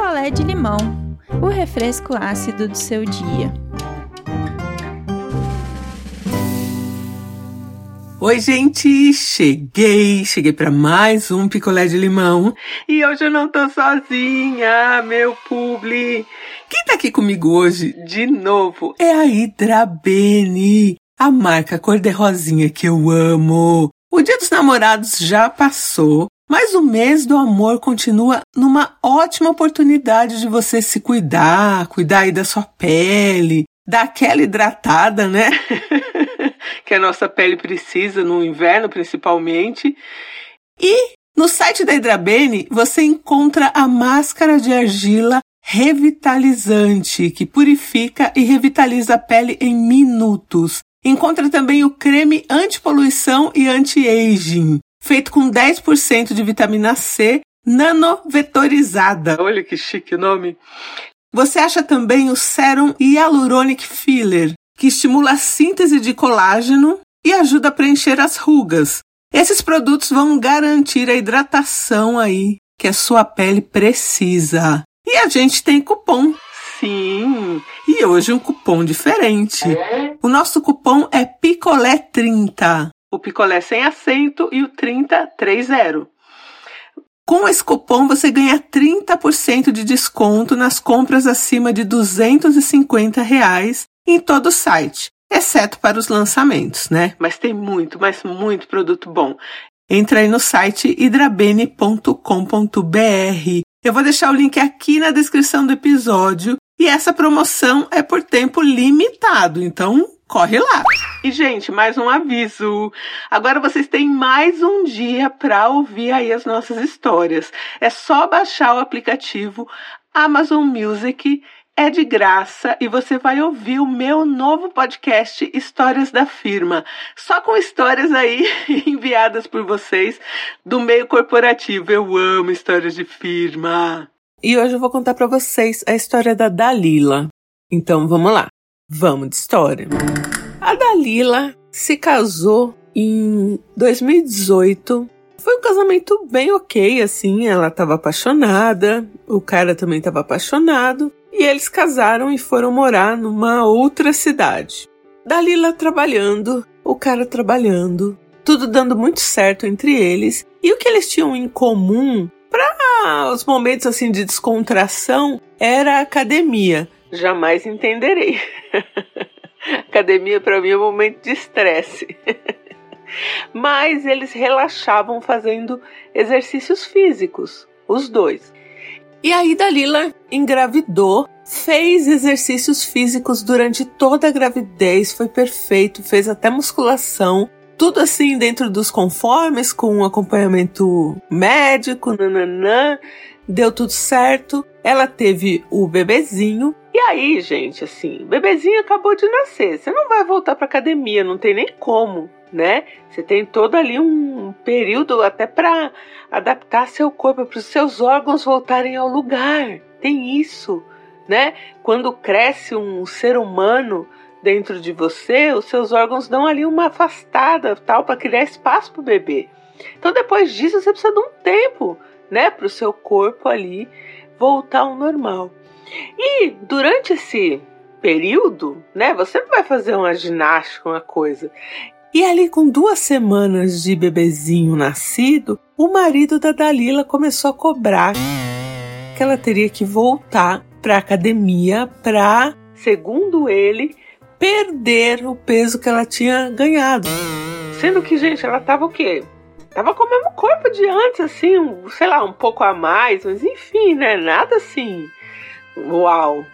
picolé de limão, o refresco ácido do seu dia. Oi, gente, cheguei, cheguei para mais um picolé de limão e hoje eu não tô sozinha, meu publi. Quem tá aqui comigo hoje, de novo, é a Hidrabene, a marca cor-de-rosinha que eu amo. O Dia dos Namorados já passou, mas o mês do amor continua numa ótima oportunidade de você se cuidar, cuidar aí da sua pele, dar aquela hidratada, né? que a nossa pele precisa no inverno, principalmente. E no site da Hidrabene você encontra a máscara de argila revitalizante, que purifica e revitaliza a pele em minutos. Encontra também o creme anti-poluição e anti-aging, feito com 10% de vitamina C nanovetorizada. Olha que chique nome. Você acha também o Serum Hyaluronic Filler, que estimula a síntese de colágeno e ajuda a preencher as rugas. Esses produtos vão garantir a hidratação aí que a sua pele precisa. E a gente tem cupom. Sim, e hoje um cupom diferente. O nosso cupom é Picolé30. O picolé sem acento e o 30 30. Com esse cupom você ganha 30% de desconto nas compras acima de 250 reais em todo o site, exceto para os lançamentos, né? Mas tem muito, mas muito produto bom. Entra aí no site hidrabene.com.br. Eu vou deixar o link aqui na descrição do episódio e essa promoção é por tempo limitado, então corre lá. E gente, mais um aviso. Agora vocês têm mais um dia para ouvir aí as nossas histórias. É só baixar o aplicativo Amazon Music é de graça e você vai ouvir o meu novo podcast Histórias da Firma, só com histórias aí enviadas por vocês do meio corporativo. Eu amo histórias de firma. E hoje eu vou contar para vocês a história da Dalila. Então vamos lá, vamos de história. A Dalila se casou em 2018 foi um casamento bem ok, assim. Ela estava apaixonada, o cara também estava apaixonado. E eles casaram e foram morar numa outra cidade. Dalila trabalhando, o cara trabalhando, tudo dando muito certo entre eles. E o que eles tinham em comum para os momentos assim de descontração era a academia. Jamais entenderei. academia para mim é um momento de estresse. Mas eles relaxavam fazendo exercícios físicos, os dois. E aí Dalila engravidou, fez exercícios físicos durante toda a gravidez, foi perfeito, fez até musculação, tudo assim dentro dos conformes, com um acompanhamento médico, nananã, deu tudo certo. Ela teve o bebezinho. E aí, gente, assim, bebezinho acabou de nascer. Você não vai voltar para academia, não tem nem como né? Você tem todo ali um período até para adaptar seu corpo, para os seus órgãos voltarem ao lugar. Tem isso, né? Quando cresce um ser humano dentro de você, os seus órgãos dão ali uma afastada, tal, para criar espaço para o bebê. Então depois disso você precisa de um tempo, né, para o seu corpo ali voltar ao normal. E durante esse período, né, você não vai fazer uma ginástica, uma coisa. E ali, com duas semanas de bebezinho nascido, o marido da Dalila começou a cobrar que ela teria que voltar para academia para, segundo ele, perder o peso que ela tinha ganhado. Sendo que, gente, ela tava o quê? Tava com o mesmo corpo de antes, assim, um, sei lá, um pouco a mais, mas enfim, né? Nada assim. Uau!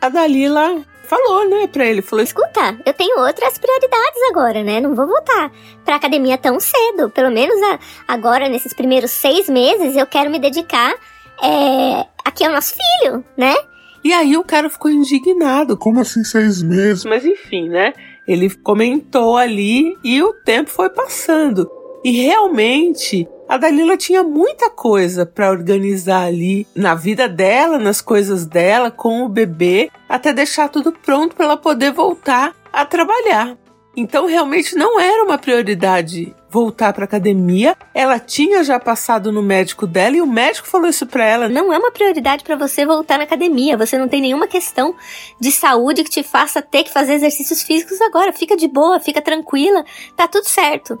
A Dalila falou, né, pra ele. Falou: Escuta, eu tenho outras prioridades agora, né? Não vou voltar pra academia tão cedo. Pelo menos a, agora, nesses primeiros seis meses, eu quero me dedicar é, aqui ao nosso filho, né? E aí o cara ficou indignado. Como assim seis meses? Mas enfim, né? Ele comentou ali e o tempo foi passando. E realmente a Dalila tinha muita coisa para organizar ali na vida dela, nas coisas dela, com o bebê, até deixar tudo pronto para ela poder voltar a trabalhar. Então realmente não era uma prioridade voltar para academia. Ela tinha já passado no médico dela e o médico falou isso para ela. Não é uma prioridade para você voltar na academia. Você não tem nenhuma questão de saúde que te faça ter que fazer exercícios físicos agora. Fica de boa, fica tranquila, tá tudo certo.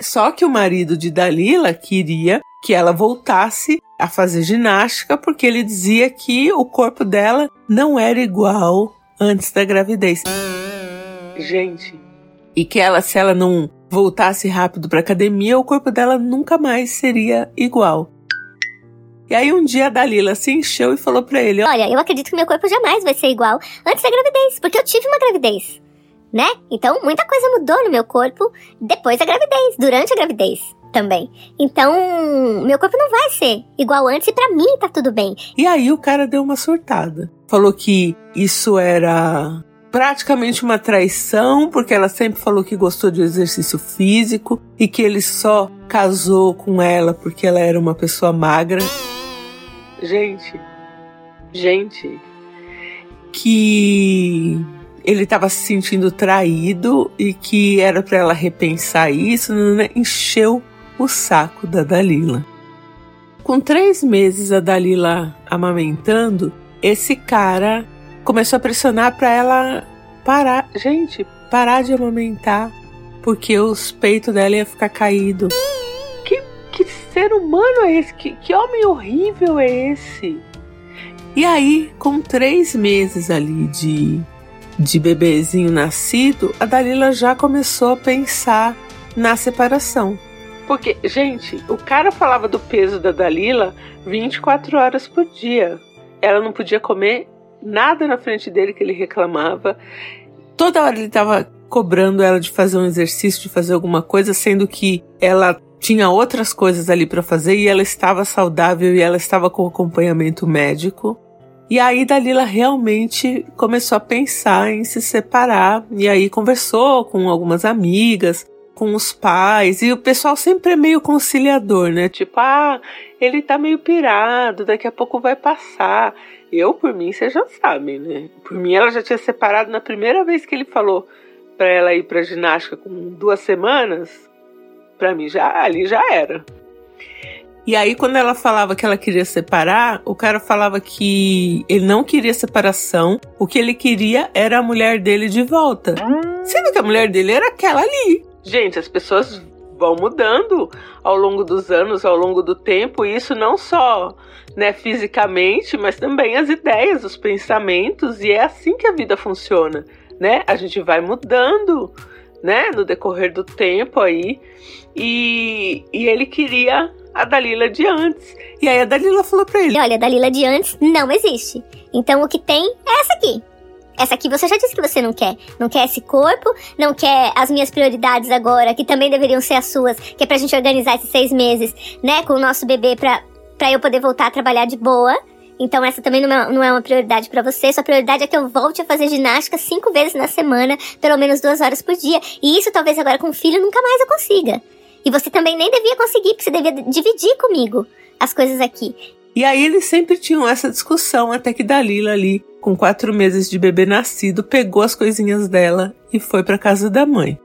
Só que o marido de Dalila queria que ela voltasse a fazer ginástica porque ele dizia que o corpo dela não era igual antes da gravidez. Gente, e que ela se ela não voltasse rápido para academia, o corpo dela nunca mais seria igual. E aí um dia a Dalila se encheu e falou para ele: "Olha, eu acredito que meu corpo jamais vai ser igual antes da gravidez, porque eu tive uma gravidez, né? Então muita coisa mudou no meu corpo depois da gravidez, durante a gravidez." Também. Então, meu corpo não vai ser igual antes e para mim tá tudo bem. E aí o cara deu uma surtada. Falou que isso era praticamente uma traição, porque ela sempre falou que gostou de exercício físico e que ele só casou com ela porque ela era uma pessoa magra. Gente, gente, que ele estava se sentindo traído e que era para ela repensar isso, né? encheu o saco da Dalila. Com três meses a Dalila amamentando, esse cara começou a pressionar para ela parar, gente, parar de amamentar, porque os peitos dela ia ficar caído. Que, que ser humano é esse? Que, que homem horrível é esse? E aí, com três meses ali de, de bebezinho nascido, a Dalila já começou a pensar na separação. Porque, gente, o cara falava do peso da Dalila 24 horas por dia. Ela não podia comer nada na frente dele que ele reclamava. Toda hora ele estava cobrando ela de fazer um exercício, de fazer alguma coisa, sendo que ela tinha outras coisas ali para fazer e ela estava saudável e ela estava com acompanhamento médico. E aí Dalila realmente começou a pensar em se separar e aí conversou com algumas amigas, com os pais, e o pessoal sempre é meio conciliador, né? Tipo, ah, ele tá meio pirado, daqui a pouco vai passar. Eu, por mim, você já sabe, né? Por mim, ela já tinha separado na primeira vez que ele falou para ela ir pra ginástica com duas semanas. Pra mim, já ali já era. E aí, quando ela falava que ela queria separar, o cara falava que ele não queria separação, o que ele queria era a mulher dele de volta. Sendo que a mulher dele era aquela ali. Gente, as pessoas vão mudando ao longo dos anos, ao longo do tempo, e isso não só né, fisicamente, mas também as ideias, os pensamentos, e é assim que a vida funciona, né? A gente vai mudando, né, no decorrer do tempo aí, e, e ele queria a Dalila de antes. E aí a Dalila falou pra ele: Olha, a Dalila de antes não existe. Então o que tem é essa aqui. Essa aqui você já disse que você não quer. Não quer esse corpo, não quer as minhas prioridades agora, que também deveriam ser as suas, que é pra gente organizar esses seis meses, né, com o nosso bebê pra, pra eu poder voltar a trabalhar de boa. Então essa também não é, não é uma prioridade para você. Sua prioridade é que eu volte a fazer ginástica cinco vezes na semana, pelo menos duas horas por dia. E isso talvez agora com o filho nunca mais eu consiga. E você também nem devia conseguir, porque você devia dividir comigo as coisas aqui. E aí eles sempre tinham essa discussão, até que Dalila ali com quatro meses de bebê nascido, pegou as coisinhas dela e foi para casa da mãe.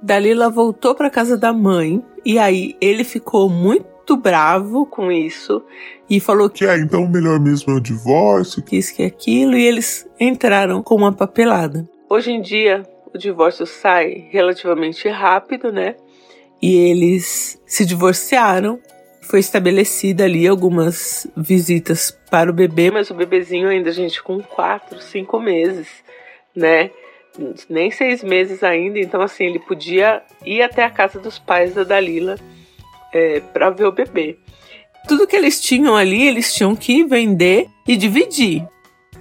Dalila voltou para casa da mãe e aí ele ficou muito bravo com isso e falou que ah, então melhor mesmo é o divórcio, que isso que aquilo e eles entraram com uma papelada. Hoje em dia o divórcio sai relativamente rápido, né? E eles se divorciaram foi estabelecida ali algumas visitas para o bebê, mas o bebezinho ainda, gente, com quatro, cinco meses, né? Nem seis meses ainda, então assim, ele podia ir até a casa dos pais da Dalila é, para ver o bebê. Tudo que eles tinham ali, eles tinham que vender e dividir.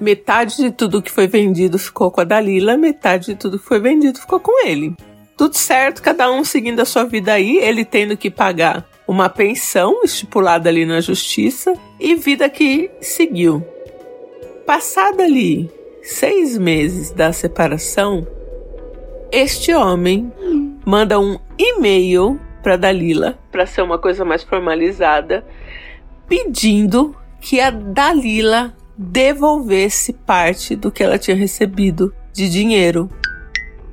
Metade de tudo que foi vendido ficou com a Dalila, metade de tudo que foi vendido ficou com ele. Tudo certo, cada um seguindo a sua vida aí, ele tendo que pagar uma pensão estipulada ali na justiça e vida que seguiu. Passada ali seis meses da separação, este homem manda um e-mail para Dalila, para ser uma coisa mais formalizada, pedindo que a Dalila devolvesse parte do que ela tinha recebido de dinheiro.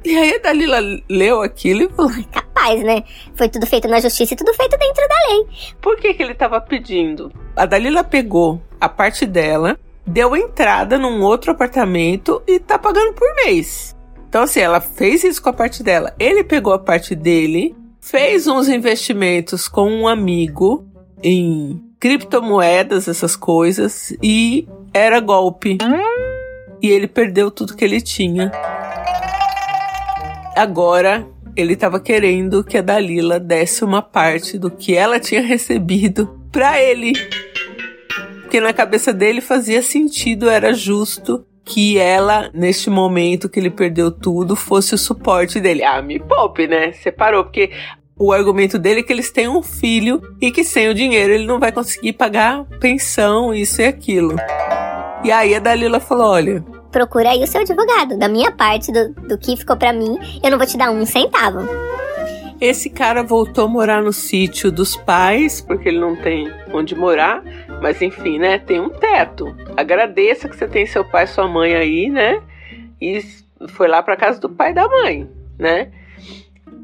E aí a Dalila leu aquilo e falou: capaz né? Foi tudo feito na justiça e tudo feito dentro da lei. Por que, que ele estava pedindo? A Dalila pegou a parte dela, deu entrada num outro apartamento e tá pagando por mês. Então, assim, ela fez isso com a parte dela. Ele pegou a parte dele, fez uns investimentos com um amigo em criptomoedas, essas coisas, e era golpe. E ele perdeu tudo que ele tinha. Agora ele estava querendo que a Dalila desse uma parte do que ela tinha recebido para ele. Porque na cabeça dele fazia sentido, era justo que ela, neste momento que ele perdeu tudo, fosse o suporte dele. Ah, me poupe, né? Separou, porque o argumento dele é que eles têm um filho e que sem o dinheiro ele não vai conseguir pagar pensão, isso e aquilo. E aí a Dalila falou: olha. Procura aí o seu advogado. Da minha parte, do, do que ficou para mim, eu não vou te dar um centavo. Esse cara voltou a morar no sítio dos pais, porque ele não tem onde morar. Mas enfim, né? Tem um teto. Agradeça que você tem seu pai e sua mãe aí, né? E foi lá pra casa do pai e da mãe, né?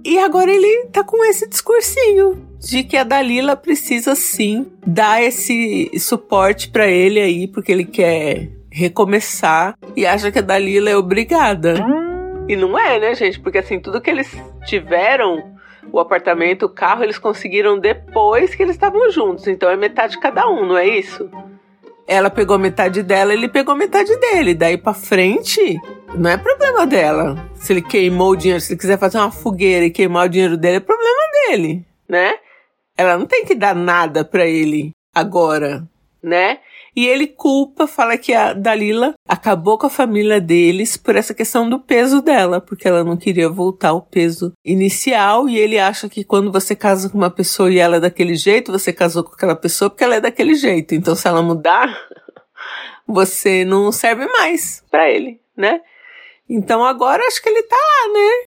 E agora ele tá com esse discursinho de que a Dalila precisa sim dar esse suporte para ele aí, porque ele quer recomeçar e acha que a Dalila é obrigada. E não é, né, gente? Porque assim, tudo que eles tiveram, o apartamento, o carro, eles conseguiram depois que eles estavam juntos. Então é metade de cada um, não é isso? Ela pegou metade dela, ele pegou metade dele. Daí pra frente, não é problema dela. Se ele queimou o dinheiro, se ele quiser fazer uma fogueira e queimar o dinheiro dele, é problema dele, né? Ela não tem que dar nada para ele agora, né? E ele culpa, fala que a Dalila acabou com a família deles por essa questão do peso dela, porque ela não queria voltar ao peso inicial. E ele acha que quando você casa com uma pessoa e ela é daquele jeito, você casou com aquela pessoa porque ela é daquele jeito. Então, se ela mudar, você não serve mais para ele, né? Então agora acho que ele tá lá, né?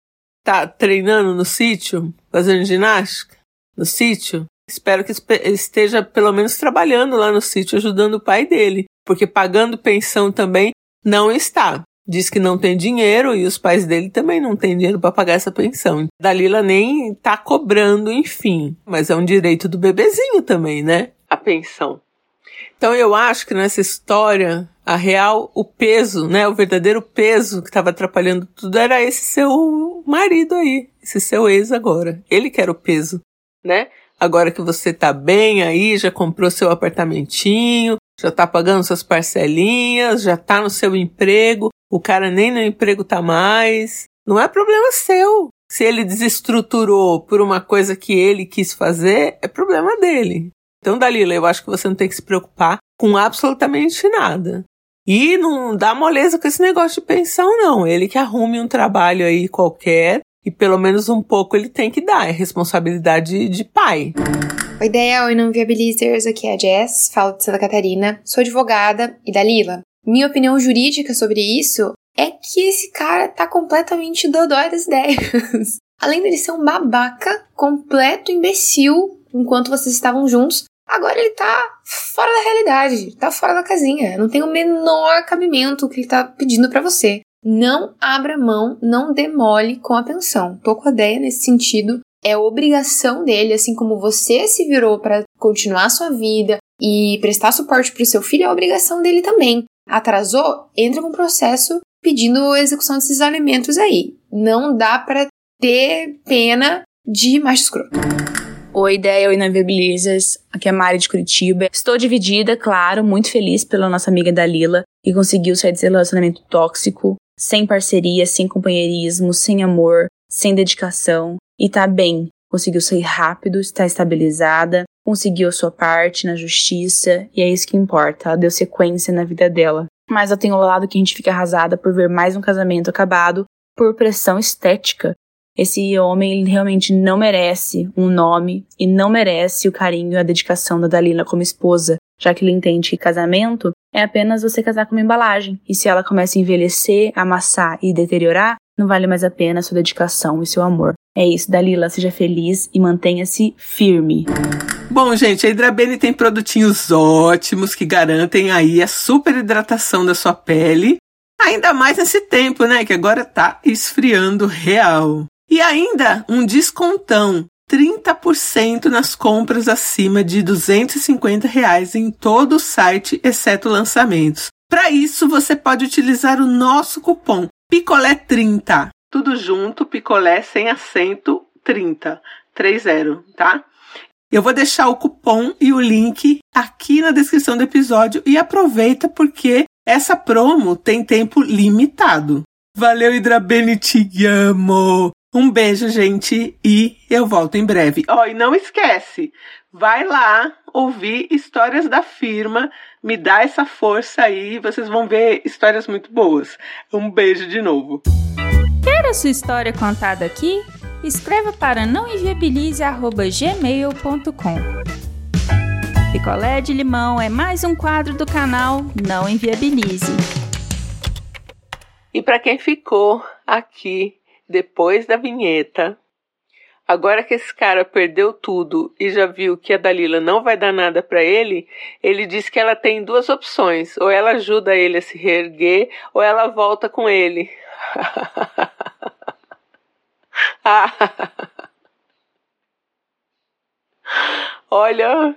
Tá treinando no sítio, fazendo ginástica no sítio. Espero que esteja pelo menos trabalhando lá no sítio, ajudando o pai dele, porque pagando pensão também não está. Diz que não tem dinheiro e os pais dele também não têm dinheiro para pagar essa pensão. Dalila nem tá cobrando, enfim, mas é um direito do bebezinho também, né? A pensão. Então eu acho que nessa história, a real, o peso, né, o verdadeiro peso que estava atrapalhando tudo era esse seu marido aí, esse seu ex agora. Ele que era o peso, né? Agora que você tá bem aí, já comprou seu apartamentinho, já tá pagando suas parcelinhas, já tá no seu emprego, o cara nem no emprego tá mais. Não é problema seu. Se ele desestruturou por uma coisa que ele quis fazer, é problema dele. Então, Dalila, eu acho que você não tem que se preocupar com absolutamente nada. E não dá moleza com esse negócio de pensão, não. Ele que arrume um trabalho aí qualquer e pelo menos um pouco ele tem que dar, é responsabilidade de pai. Oi, Del, e não viabilizers, aqui é a Jess, falo de Santa Catarina, sou advogada e da Lila. Minha opinião jurídica sobre isso é que esse cara tá completamente dodói das ideias. Além dele ser um babaca, completo imbecil enquanto vocês estavam juntos, agora ele tá fora da realidade, tá fora da casinha. Não tem o menor cabimento que ele tá pedindo para você. Não abra mão, não demole com a pensão. Tô com a ideia nesse sentido. É obrigação dele, assim como você se virou para continuar sua vida e prestar suporte para o seu filho, é obrigação dele também. Atrasou? Entra com processo pedindo execução desses alimentos aí. Não dá para ter pena de macho escroto. Oi, ideia, oi, Naviabilizers. Aqui é a Mari de Curitiba. Estou dividida, claro, muito feliz pela nossa amiga Dalila, que conseguiu sair desse relacionamento tóxico sem parceria, sem companheirismo, sem amor, sem dedicação e tá bem. Conseguiu sair rápido, está estabilizada, conseguiu a sua parte na justiça e é isso que importa. Ela deu sequência na vida dela. Mas eu tenho o lado que a gente fica arrasada por ver mais um casamento acabado por pressão estética. Esse homem realmente não merece um nome e não merece o carinho e a dedicação da Dalila como esposa já que ele entende que casamento é apenas você casar com uma embalagem, e se ela começa a envelhecer, amassar e deteriorar, não vale mais a pena a sua dedicação e seu amor. É isso, Dalila, seja feliz e mantenha-se firme. Bom, gente, a Hidrabene tem produtinhos ótimos que garantem aí a super hidratação da sua pele, ainda mais nesse tempo, né, que agora tá esfriando real. E ainda um descontão 30% nas compras acima de 250 reais em todo o site, exceto lançamentos. Para isso, você pode utilizar o nosso cupom PICOLÉ30. Tudo junto, picolé sem acento 30, 30, tá? Eu vou deixar o cupom e o link aqui na descrição do episódio e aproveita porque essa promo tem tempo limitado. Valeu, Hidrabene, te amo! Um beijo, gente, e eu volto em breve. Ó, oh, e não esquece, vai lá ouvir histórias da firma, me dá essa força aí, vocês vão ver histórias muito boas. Um beijo de novo. Quer a sua história contada aqui? Escreva para nãoenviabilize@gmail.com. Picolé de limão é mais um quadro do canal Não Enviabilize. E para quem ficou aqui depois da vinheta. Agora que esse cara perdeu tudo e já viu que a Dalila não vai dar nada para ele, ele diz que ela tem duas opções: ou ela ajuda ele a se reerguer, ou ela volta com ele. Olha,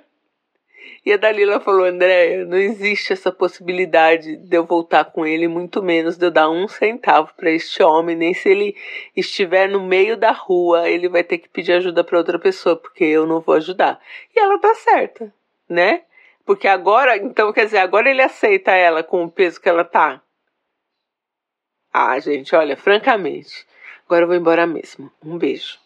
e a Dalila falou: Andréia, não existe essa possibilidade de eu voltar com ele, muito menos de eu dar um centavo para este homem, nem se ele estiver no meio da rua, ele vai ter que pedir ajuda para outra pessoa, porque eu não vou ajudar. E ela tá certa, né? Porque agora, então quer dizer, agora ele aceita ela com o peso que ela tá. Ah, gente, olha, francamente, agora eu vou embora mesmo. Um beijo.